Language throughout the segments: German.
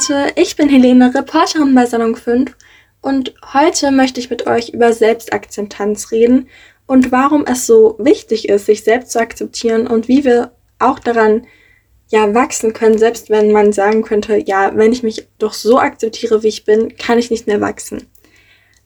Leute, ich bin Helene, Reporterin bei Salon 5 und heute möchte ich mit euch über Selbstakzeptanz reden und warum es so wichtig ist, sich selbst zu akzeptieren und wie wir auch daran ja wachsen können, selbst wenn man sagen könnte, ja, wenn ich mich doch so akzeptiere, wie ich bin, kann ich nicht mehr wachsen.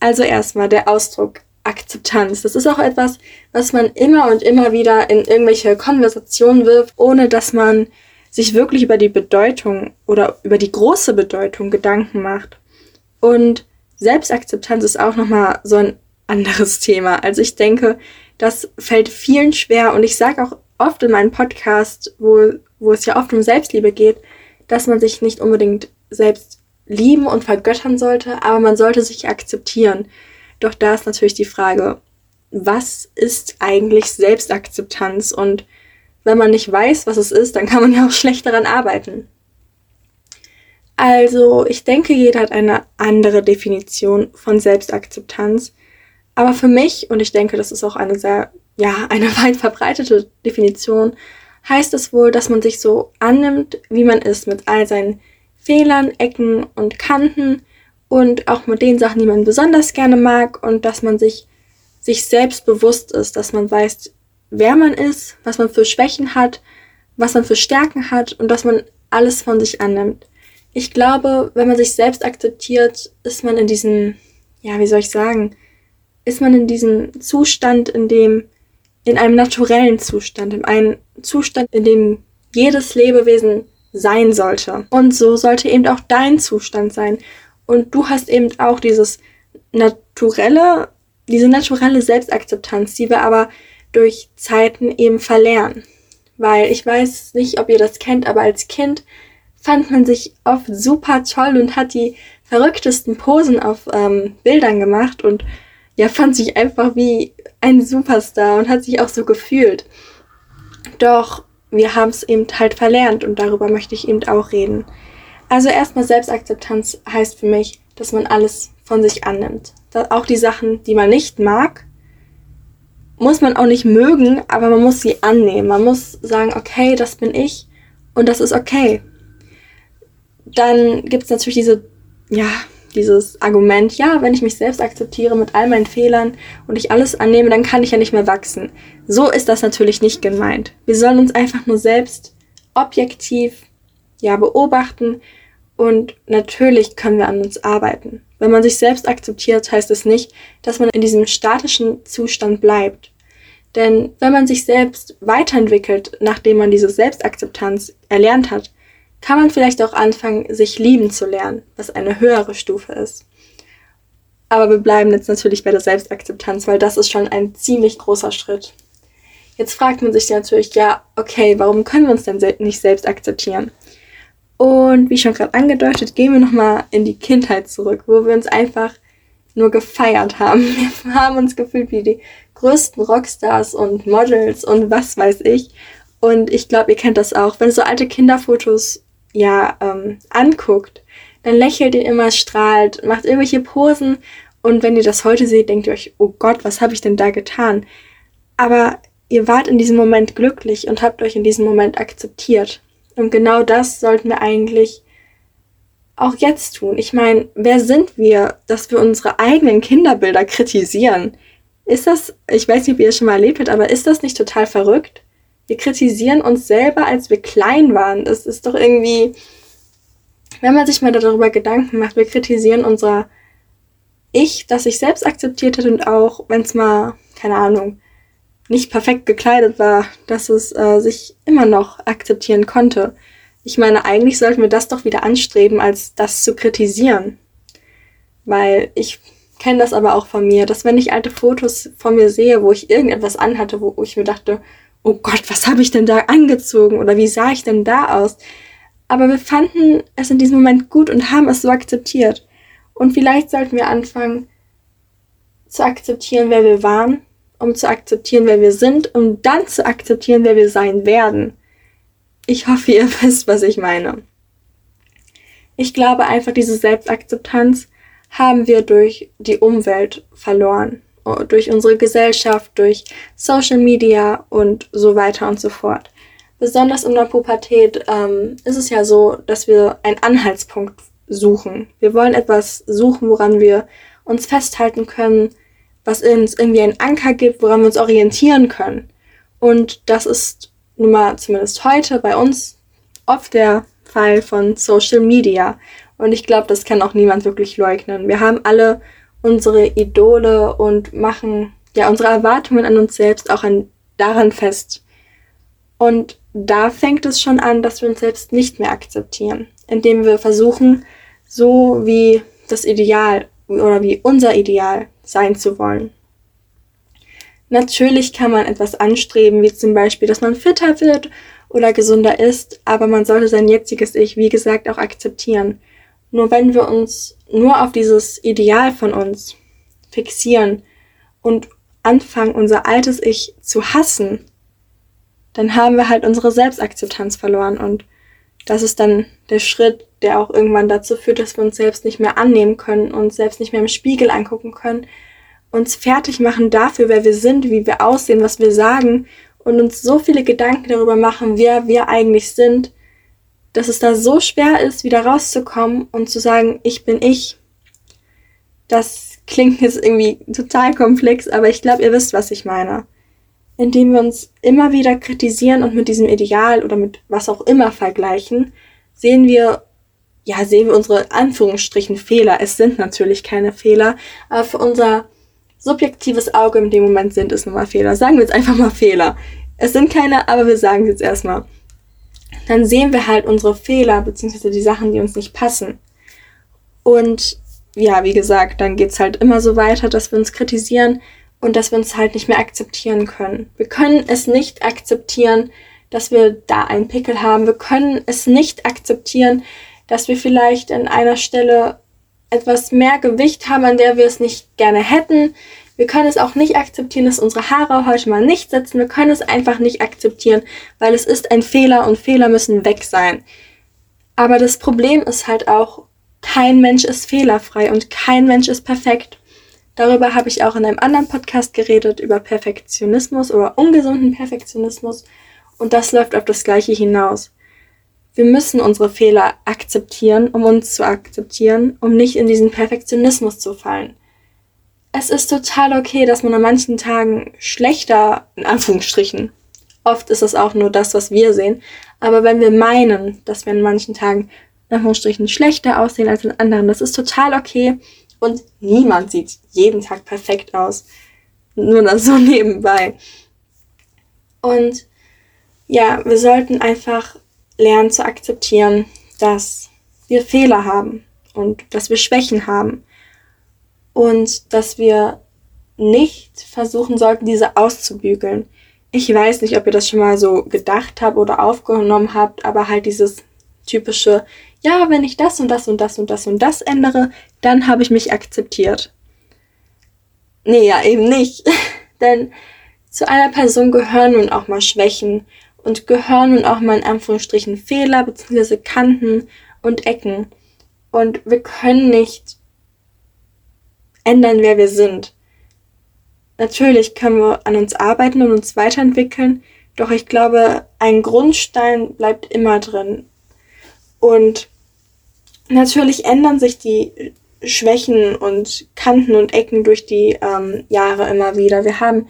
Also erstmal der Ausdruck Akzeptanz. Das ist auch etwas, was man immer und immer wieder in irgendwelche Konversationen wirft, ohne dass man sich wirklich über die Bedeutung oder über die große Bedeutung Gedanken macht. Und Selbstakzeptanz ist auch nochmal so ein anderes Thema. Also ich denke, das fällt vielen schwer und ich sage auch oft in meinem Podcast, wo, wo es ja oft um Selbstliebe geht, dass man sich nicht unbedingt selbst lieben und vergöttern sollte, aber man sollte sich akzeptieren. Doch da ist natürlich die Frage, was ist eigentlich Selbstakzeptanz und wenn man nicht weiß, was es ist, dann kann man ja auch schlecht daran arbeiten. Also, ich denke, jeder hat eine andere Definition von Selbstakzeptanz. Aber für mich, und ich denke, das ist auch eine sehr, ja, eine weit verbreitete Definition, heißt es wohl, dass man sich so annimmt, wie man ist, mit all seinen Fehlern, Ecken und Kanten und auch mit den Sachen, die man besonders gerne mag und dass man sich sich selbst bewusst ist, dass man weiß, wer man ist, was man für Schwächen hat, was man für Stärken hat und dass man alles von sich annimmt. Ich glaube, wenn man sich selbst akzeptiert, ist man in diesem, ja, wie soll ich sagen, ist man in diesem Zustand, in dem, in einem naturellen Zustand, in einem Zustand, in dem jedes Lebewesen sein sollte. Und so sollte eben auch dein Zustand sein. Und du hast eben auch dieses naturelle, diese naturelle Selbstakzeptanz, die wir aber durch Zeiten eben verlernen. Weil ich weiß nicht, ob ihr das kennt, aber als Kind fand man sich oft super toll und hat die verrücktesten Posen auf ähm, Bildern gemacht und ja, fand sich einfach wie ein Superstar und hat sich auch so gefühlt. Doch wir haben es eben halt verlernt und darüber möchte ich eben auch reden. Also erstmal Selbstakzeptanz heißt für mich, dass man alles von sich annimmt. Auch die Sachen, die man nicht mag, muss man auch nicht mögen, aber man muss sie annehmen. Man muss sagen, okay, das bin ich und das ist okay. Dann gibt es natürlich diese, ja, dieses Argument, ja, wenn ich mich selbst akzeptiere mit all meinen Fehlern und ich alles annehme, dann kann ich ja nicht mehr wachsen. So ist das natürlich nicht gemeint. Wir sollen uns einfach nur selbst objektiv, ja, beobachten und natürlich können wir an uns arbeiten. Wenn man sich selbst akzeptiert, heißt es nicht, dass man in diesem statischen Zustand bleibt. Denn wenn man sich selbst weiterentwickelt, nachdem man diese Selbstakzeptanz erlernt hat, kann man vielleicht auch anfangen, sich lieben zu lernen, was eine höhere Stufe ist. Aber wir bleiben jetzt natürlich bei der Selbstakzeptanz, weil das ist schon ein ziemlich großer Schritt. Jetzt fragt man sich natürlich, ja, okay, warum können wir uns denn nicht selbst akzeptieren? Und wie schon gerade angedeutet, gehen wir nochmal in die Kindheit zurück, wo wir uns einfach nur gefeiert haben. Wir haben uns gefühlt wie die größten Rockstars und Models und was weiß ich. Und ich glaube, ihr kennt das auch. Wenn ihr so alte Kinderfotos ja ähm, anguckt, dann lächelt ihr immer, strahlt, macht irgendwelche Posen. Und wenn ihr das heute seht, denkt ihr euch, oh Gott, was habe ich denn da getan? Aber ihr wart in diesem Moment glücklich und habt euch in diesem Moment akzeptiert. Und genau das sollten wir eigentlich auch jetzt tun. Ich meine, wer sind wir, dass wir unsere eigenen Kinderbilder kritisieren? Ist das, ich weiß nicht, ob ihr es schon mal erlebt habt, aber ist das nicht total verrückt? Wir kritisieren uns selber, als wir klein waren. Das ist doch irgendwie, wenn man sich mal darüber Gedanken macht, wir kritisieren unser Ich, das sich selbst akzeptiert hat und auch, wenn es mal, keine Ahnung, nicht perfekt gekleidet war, dass es äh, sich immer noch akzeptieren konnte. Ich meine, eigentlich sollten wir das doch wieder anstreben, als das zu kritisieren. Weil ich kenne das aber auch von mir, dass wenn ich alte Fotos von mir sehe, wo ich irgendetwas anhatte, wo ich mir dachte, oh Gott, was habe ich denn da angezogen oder wie sah ich denn da aus? Aber wir fanden es in diesem Moment gut und haben es so akzeptiert. Und vielleicht sollten wir anfangen zu akzeptieren, wer wir waren um zu akzeptieren, wer wir sind, um dann zu akzeptieren, wer wir sein werden. Ich hoffe, ihr wisst, was ich meine. Ich glaube einfach, diese Selbstakzeptanz haben wir durch die Umwelt verloren, durch unsere Gesellschaft, durch Social Media und so weiter und so fort. besonders in der Pubertät ähm, ist es ja so, dass wir einen Anhaltspunkt suchen. Wir wollen etwas suchen, woran wir uns festhalten können, was uns irgendwie einen Anker gibt, woran wir uns orientieren können. Und das ist nun mal zumindest heute bei uns oft der Fall von Social Media. Und ich glaube, das kann auch niemand wirklich leugnen. Wir haben alle unsere Idole und machen ja unsere Erwartungen an uns selbst auch an, daran fest. Und da fängt es schon an, dass wir uns selbst nicht mehr akzeptieren, indem wir versuchen, so wie das Ideal oder wie unser Ideal sein zu wollen. Natürlich kann man etwas anstreben, wie zum Beispiel, dass man fitter wird oder gesünder ist, aber man sollte sein jetziges Ich, wie gesagt, auch akzeptieren. Nur wenn wir uns nur auf dieses Ideal von uns fixieren und anfangen, unser altes Ich zu hassen, dann haben wir halt unsere Selbstakzeptanz verloren und das ist dann der Schritt, der auch irgendwann dazu führt, dass wir uns selbst nicht mehr annehmen können, uns selbst nicht mehr im Spiegel angucken können, uns fertig machen dafür, wer wir sind, wie wir aussehen, was wir sagen und uns so viele Gedanken darüber machen, wer wir eigentlich sind, dass es da so schwer ist, wieder rauszukommen und zu sagen, ich bin ich. Das klingt jetzt irgendwie total komplex, aber ich glaube, ihr wisst, was ich meine. Indem wir uns immer wieder kritisieren und mit diesem Ideal oder mit was auch immer vergleichen, sehen wir, ja, sehen wir unsere Anführungsstrichen Fehler. Es sind natürlich keine Fehler, aber für unser subjektives Auge in dem Moment sind es nun mal Fehler. Sagen wir jetzt einfach mal Fehler. Es sind keine, aber wir sagen es jetzt erstmal. Dann sehen wir halt unsere Fehler, beziehungsweise die Sachen, die uns nicht passen. Und ja, wie gesagt, dann geht's halt immer so weiter, dass wir uns kritisieren und dass wir uns halt nicht mehr akzeptieren können. Wir können es nicht akzeptieren, dass wir da einen Pickel haben. Wir können es nicht akzeptieren, dass wir vielleicht an einer Stelle etwas mehr Gewicht haben, an der wir es nicht gerne hätten. Wir können es auch nicht akzeptieren, dass unsere Haare heute mal nicht sitzen. Wir können es einfach nicht akzeptieren, weil es ist ein Fehler und Fehler müssen weg sein. Aber das Problem ist halt auch, kein Mensch ist fehlerfrei und kein Mensch ist perfekt. Darüber habe ich auch in einem anderen Podcast geredet, über Perfektionismus oder ungesunden Perfektionismus. Und das läuft auf das Gleiche hinaus. Wir müssen unsere Fehler akzeptieren, um uns zu akzeptieren, um nicht in diesen Perfektionismus zu fallen. Es ist total okay, dass man an manchen Tagen schlechter, in Anführungsstrichen, oft ist es auch nur das, was wir sehen, aber wenn wir meinen, dass wir an manchen Tagen, in Anführungsstrichen, schlechter aussehen als in anderen, das ist total okay und niemand sieht jeden Tag perfekt aus. Nur das so nebenbei. Und ja, wir sollten einfach lernen zu akzeptieren, dass wir Fehler haben und dass wir Schwächen haben und dass wir nicht versuchen sollten, diese auszubügeln. Ich weiß nicht, ob ihr das schon mal so gedacht habt oder aufgenommen habt, aber halt dieses typische, ja, wenn ich das und das und das und das und das ändere, dann habe ich mich akzeptiert. Nee, ja, eben nicht. Denn zu einer Person gehören nun auch mal Schwächen und gehören nun auch mal in Anführungsstrichen Fehler bzw. Kanten und Ecken. Und wir können nicht ändern, wer wir sind. Natürlich können wir an uns arbeiten und uns weiterentwickeln, doch ich glaube, ein Grundstein bleibt immer drin. Und natürlich ändern sich die Schwächen und Kanten und Ecken durch die ähm, Jahre immer wieder. Wir haben,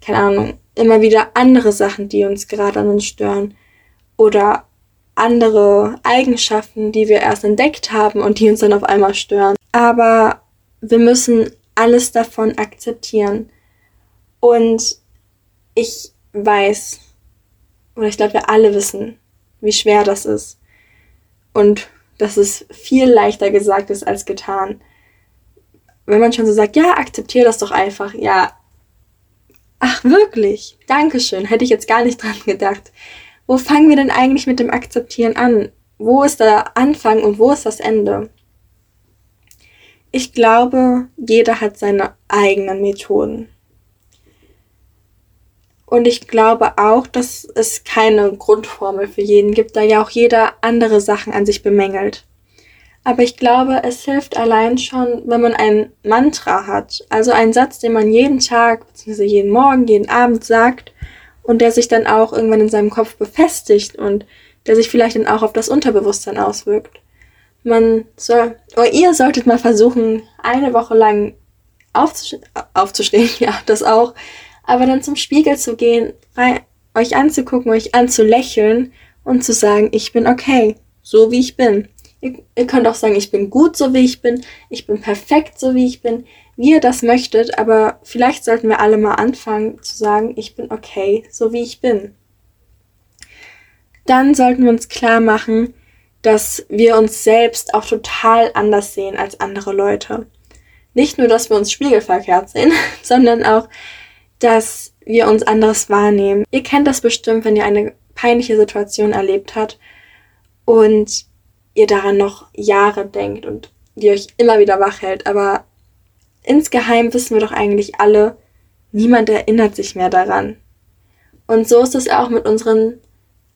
keine Ahnung, immer wieder andere Sachen, die uns gerade an uns stören. Oder andere Eigenschaften, die wir erst entdeckt haben und die uns dann auf einmal stören. Aber wir müssen alles davon akzeptieren. Und ich weiß, oder ich glaube, wir alle wissen, wie schwer das ist. Und dass es viel leichter gesagt ist als getan. Wenn man schon so sagt, ja, akzeptiere das doch einfach. Ja, Ach, wirklich? Dankeschön. Hätte ich jetzt gar nicht dran gedacht. Wo fangen wir denn eigentlich mit dem Akzeptieren an? Wo ist der Anfang und wo ist das Ende? Ich glaube, jeder hat seine eigenen Methoden. Und ich glaube auch, dass es keine Grundformel für jeden gibt, da ja auch jeder andere Sachen an sich bemängelt. Aber ich glaube, es hilft allein schon, wenn man ein Mantra hat. Also einen Satz, den man jeden Tag, bzw. jeden Morgen, jeden Abend sagt und der sich dann auch irgendwann in seinem Kopf befestigt und der sich vielleicht dann auch auf das Unterbewusstsein auswirkt. Man soll, oder ihr solltet mal versuchen, eine Woche lang aufzustehen, aufzustehen, ja, das auch, aber dann zum Spiegel zu gehen, euch anzugucken, euch anzulächeln und zu sagen, ich bin okay, so wie ich bin. Ihr, ihr könnt auch sagen, ich bin gut, so wie ich bin, ich bin perfekt, so wie ich bin, wie ihr das möchtet, aber vielleicht sollten wir alle mal anfangen zu sagen, ich bin okay, so wie ich bin. Dann sollten wir uns klar machen, dass wir uns selbst auch total anders sehen als andere Leute. Nicht nur, dass wir uns spiegelverkehrt sehen, sondern auch, dass wir uns anderes wahrnehmen. Ihr kennt das bestimmt, wenn ihr eine peinliche Situation erlebt habt und ihr daran noch Jahre denkt und die euch immer wieder wach hält. Aber insgeheim wissen wir doch eigentlich alle, niemand erinnert sich mehr daran. Und so ist es auch mit unseren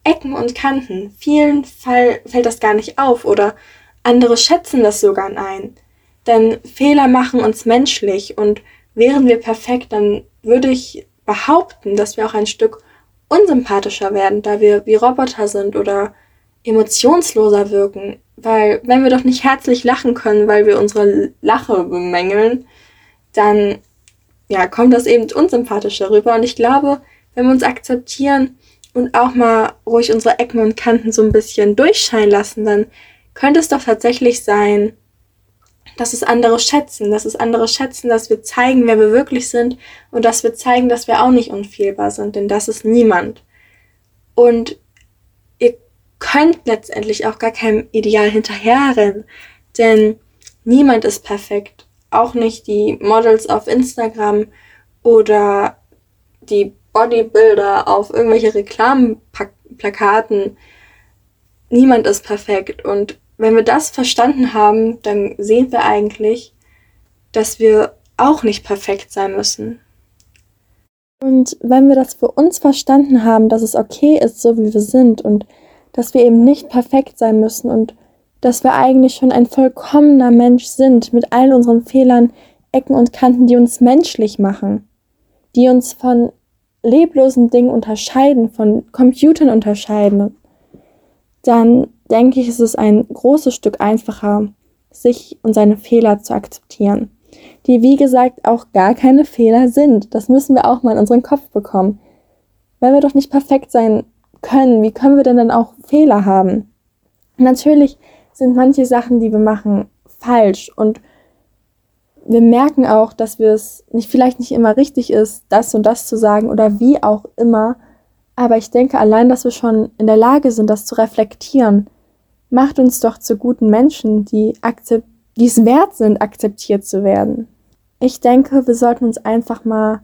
Ecken und Kanten. Vielen Fall fällt das gar nicht auf oder andere schätzen das sogar ein. Denn Fehler machen uns menschlich und wären wir perfekt, dann würde ich behaupten, dass wir auch ein Stück unsympathischer werden, da wir wie Roboter sind oder emotionsloser wirken. Weil wenn wir doch nicht herzlich lachen können, weil wir unsere Lache bemängeln, dann ja, kommt das eben unsympathischer rüber. Und ich glaube, wenn wir uns akzeptieren und auch mal ruhig unsere Ecken und Kanten so ein bisschen durchscheinen lassen, dann könnte es doch tatsächlich sein, dass es andere schätzen, dass es andere schätzen, dass wir zeigen, wer wir wirklich sind und dass wir zeigen, dass wir auch nicht unfehlbar sind, denn das ist niemand. Und ihr könnt letztendlich auch gar keinem Ideal hinterherrennen, denn niemand ist perfekt. Auch nicht die Models auf Instagram oder die Bodybuilder auf irgendwelche Reklamplakaten. Niemand ist perfekt und wenn wir das verstanden haben, dann sehen wir eigentlich, dass wir auch nicht perfekt sein müssen. Und wenn wir das für uns verstanden haben, dass es okay ist, so wie wir sind und dass wir eben nicht perfekt sein müssen und dass wir eigentlich schon ein vollkommener Mensch sind mit all unseren Fehlern, Ecken und Kanten, die uns menschlich machen, die uns von leblosen Dingen unterscheiden, von Computern unterscheiden, dann denke ich, ist es ein großes Stück einfacher, sich und seine Fehler zu akzeptieren. Die, wie gesagt, auch gar keine Fehler sind. Das müssen wir auch mal in unseren Kopf bekommen. Wenn wir doch nicht perfekt sein können, wie können wir denn dann auch Fehler haben? Natürlich sind manche Sachen, die wir machen, falsch und wir merken auch, dass wir es nicht, vielleicht nicht immer richtig ist, das und das zu sagen oder wie auch immer. Aber ich denke allein, dass wir schon in der Lage sind, das zu reflektieren, macht uns doch zu guten Menschen, die, die es wert sind, akzeptiert zu werden. Ich denke, wir sollten uns einfach mal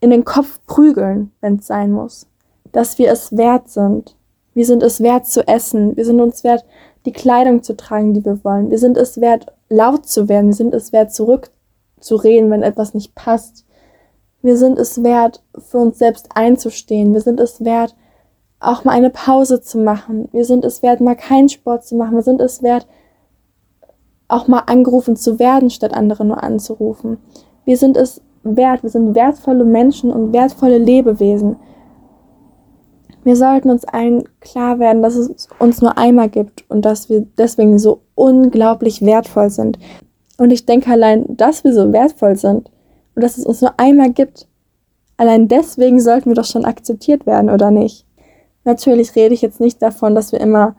in den Kopf prügeln, wenn es sein muss. Dass wir es wert sind. Wir sind es wert zu essen. Wir sind uns wert, die Kleidung zu tragen, die wir wollen. Wir sind es wert, laut zu werden. Wir sind es wert, zurückzureden, wenn etwas nicht passt. Wir sind es wert, für uns selbst einzustehen. Wir sind es wert, auch mal eine Pause zu machen. Wir sind es wert, mal keinen Sport zu machen. Wir sind es wert, auch mal angerufen zu werden, statt andere nur anzurufen. Wir sind es wert. Wir sind wertvolle Menschen und wertvolle Lebewesen. Wir sollten uns allen klar werden, dass es uns nur einmal gibt und dass wir deswegen so unglaublich wertvoll sind. Und ich denke allein, dass wir so wertvoll sind und dass es uns nur einmal gibt, allein deswegen sollten wir doch schon akzeptiert werden, oder nicht? Natürlich rede ich jetzt nicht davon, dass wir immer,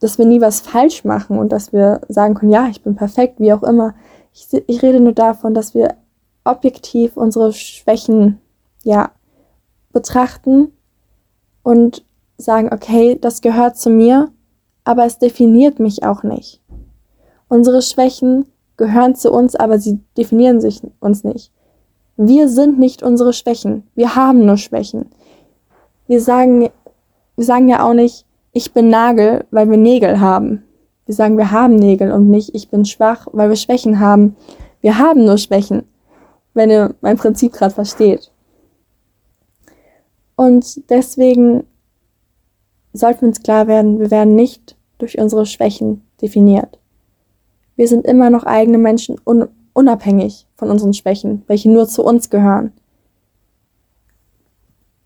dass wir nie was falsch machen und dass wir sagen können, ja, ich bin perfekt, wie auch immer. Ich, ich rede nur davon, dass wir objektiv unsere Schwächen, ja, betrachten und sagen, okay, das gehört zu mir, aber es definiert mich auch nicht. Unsere Schwächen gehören zu uns, aber sie definieren sich uns nicht. Wir sind nicht unsere Schwächen. Wir haben nur Schwächen wir sagen, wir sagen ja auch nicht, ich bin Nagel, weil wir Nägel haben. Wir sagen, wir haben Nägel und nicht, ich bin schwach, weil wir Schwächen haben. Wir haben nur Schwächen, wenn ihr mein Prinzip gerade versteht. Und deswegen sollten wir uns klar werden, wir werden nicht durch unsere Schwächen definiert. Wir sind immer noch eigene Menschen, un unabhängig von unseren Schwächen, welche nur zu uns gehören.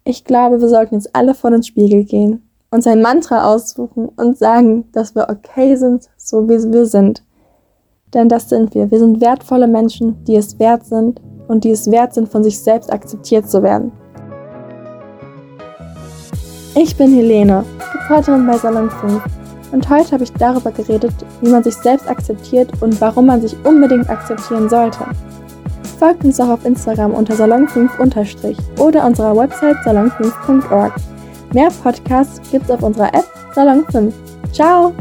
Ich glaube, wir sollten jetzt alle vor den Spiegel gehen, uns ein Mantra aussuchen und sagen, dass wir okay sind, so wie wir sind. Denn das sind wir. Wir sind wertvolle Menschen, die es wert sind und die es wert sind, von sich selbst akzeptiert zu werden. Ich bin Helene, Reporterin bei Salon 5 und heute habe ich darüber geredet, wie man sich selbst akzeptiert und warum man sich unbedingt akzeptieren sollte. Folgt uns auch auf Instagram unter salon5- oder unserer Website salon5.org. Mehr Podcasts gibt's auf unserer App Salon 5. Ciao!